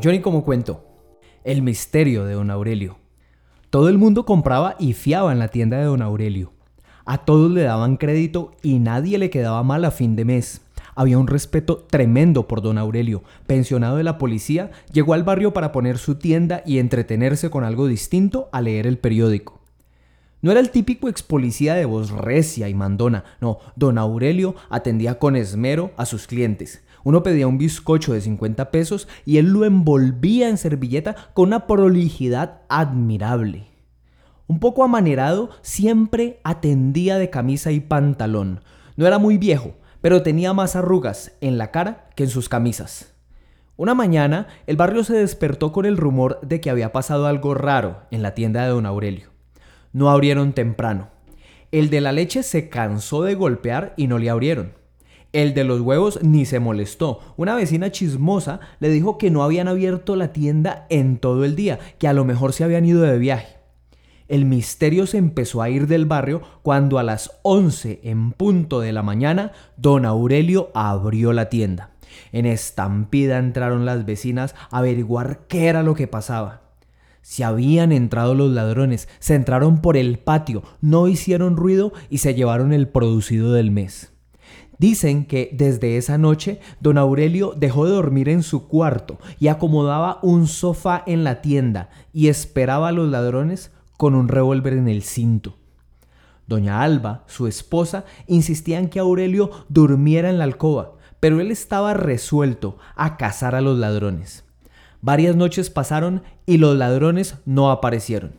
Johnny como cuento. El misterio de don Aurelio. Todo el mundo compraba y fiaba en la tienda de don Aurelio. A todos le daban crédito y nadie le quedaba mal a fin de mes. Había un respeto tremendo por don Aurelio. Pensionado de la policía, llegó al barrio para poner su tienda y entretenerse con algo distinto a leer el periódico. No era el típico ex policía de voz recia y mandona, no, don Aurelio atendía con esmero a sus clientes. Uno pedía un bizcocho de 50 pesos y él lo envolvía en servilleta con una prolijidad admirable. Un poco amanerado, siempre atendía de camisa y pantalón. No era muy viejo, pero tenía más arrugas en la cara que en sus camisas. Una mañana, el barrio se despertó con el rumor de que había pasado algo raro en la tienda de don Aurelio. No abrieron temprano. El de la leche se cansó de golpear y no le abrieron. El de los huevos ni se molestó. Una vecina chismosa le dijo que no habían abierto la tienda en todo el día, que a lo mejor se habían ido de viaje. El misterio se empezó a ir del barrio cuando a las 11 en punto de la mañana don Aurelio abrió la tienda. En estampida entraron las vecinas a averiguar qué era lo que pasaba. Si habían entrado los ladrones, se entraron por el patio, no hicieron ruido y se llevaron el producido del mes. Dicen que desde esa noche don Aurelio dejó de dormir en su cuarto y acomodaba un sofá en la tienda y esperaba a los ladrones con un revólver en el cinto. Doña Alba, su esposa, insistía en que Aurelio durmiera en la alcoba, pero él estaba resuelto a cazar a los ladrones. Varias noches pasaron y los ladrones no aparecieron.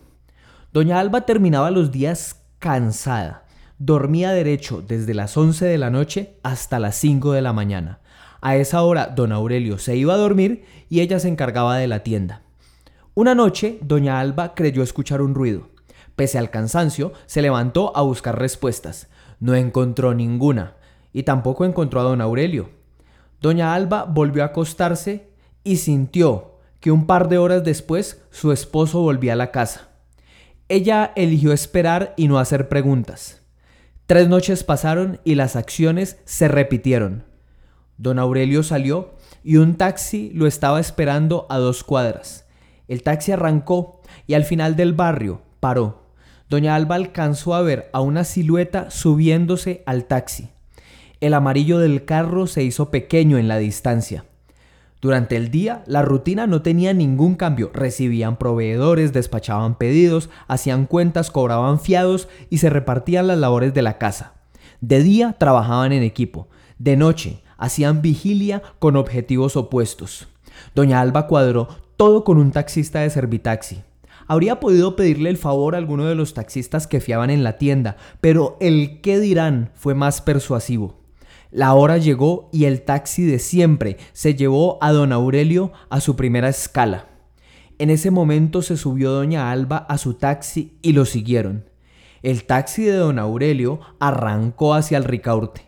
Doña Alba terminaba los días cansada Dormía derecho desde las 11 de la noche hasta las 5 de la mañana. A esa hora don Aurelio se iba a dormir y ella se encargaba de la tienda. Una noche doña Alba creyó escuchar un ruido. Pese al cansancio, se levantó a buscar respuestas. No encontró ninguna y tampoco encontró a don Aurelio. Doña Alba volvió a acostarse y sintió que un par de horas después su esposo volvía a la casa. Ella eligió esperar y no hacer preguntas. Tres noches pasaron y las acciones se repitieron. Don Aurelio salió y un taxi lo estaba esperando a dos cuadras. El taxi arrancó y al final del barrio paró. Doña Alba alcanzó a ver a una silueta subiéndose al taxi. El amarillo del carro se hizo pequeño en la distancia. Durante el día, la rutina no tenía ningún cambio. Recibían proveedores, despachaban pedidos, hacían cuentas, cobraban fiados y se repartían las labores de la casa. De día trabajaban en equipo. De noche hacían vigilia con objetivos opuestos. Doña Alba cuadró todo con un taxista de Servitaxi. Habría podido pedirle el favor a alguno de los taxistas que fiaban en la tienda, pero el qué dirán fue más persuasivo. La hora llegó y el taxi de siempre se llevó a don Aurelio a su primera escala. En ese momento se subió doña Alba a su taxi y lo siguieron. El taxi de don Aurelio arrancó hacia el Ricaurte.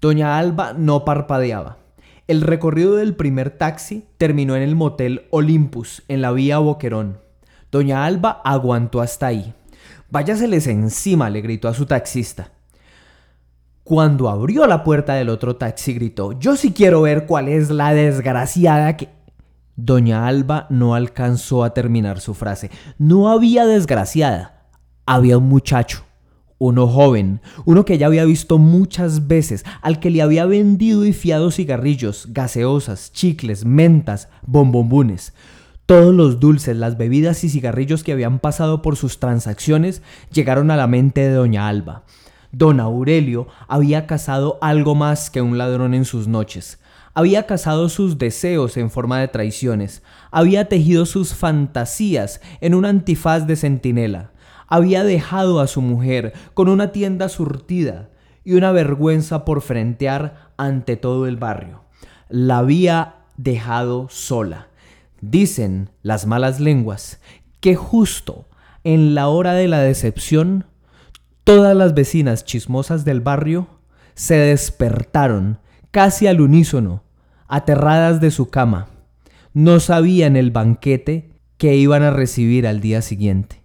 Doña Alba no parpadeaba. El recorrido del primer taxi terminó en el motel Olympus, en la vía Boquerón. Doña Alba aguantó hasta ahí. Váyaseles encima, le gritó a su taxista. Cuando abrió la puerta del otro taxi gritó, yo sí quiero ver cuál es la desgraciada que... Doña Alba no alcanzó a terminar su frase. No había desgraciada, había un muchacho, uno joven, uno que ya había visto muchas veces, al que le había vendido y fiado cigarrillos, gaseosas, chicles, mentas, bombombunes. Todos los dulces, las bebidas y cigarrillos que habían pasado por sus transacciones llegaron a la mente de doña Alba. Don Aurelio había cazado algo más que un ladrón en sus noches. Había cazado sus deseos en forma de traiciones. Había tejido sus fantasías en un antifaz de centinela. Había dejado a su mujer con una tienda surtida y una vergüenza por frentear ante todo el barrio. La había dejado sola. Dicen las malas lenguas que justo en la hora de la decepción Todas las vecinas chismosas del barrio se despertaron casi al unísono, aterradas de su cama. No sabían el banquete que iban a recibir al día siguiente.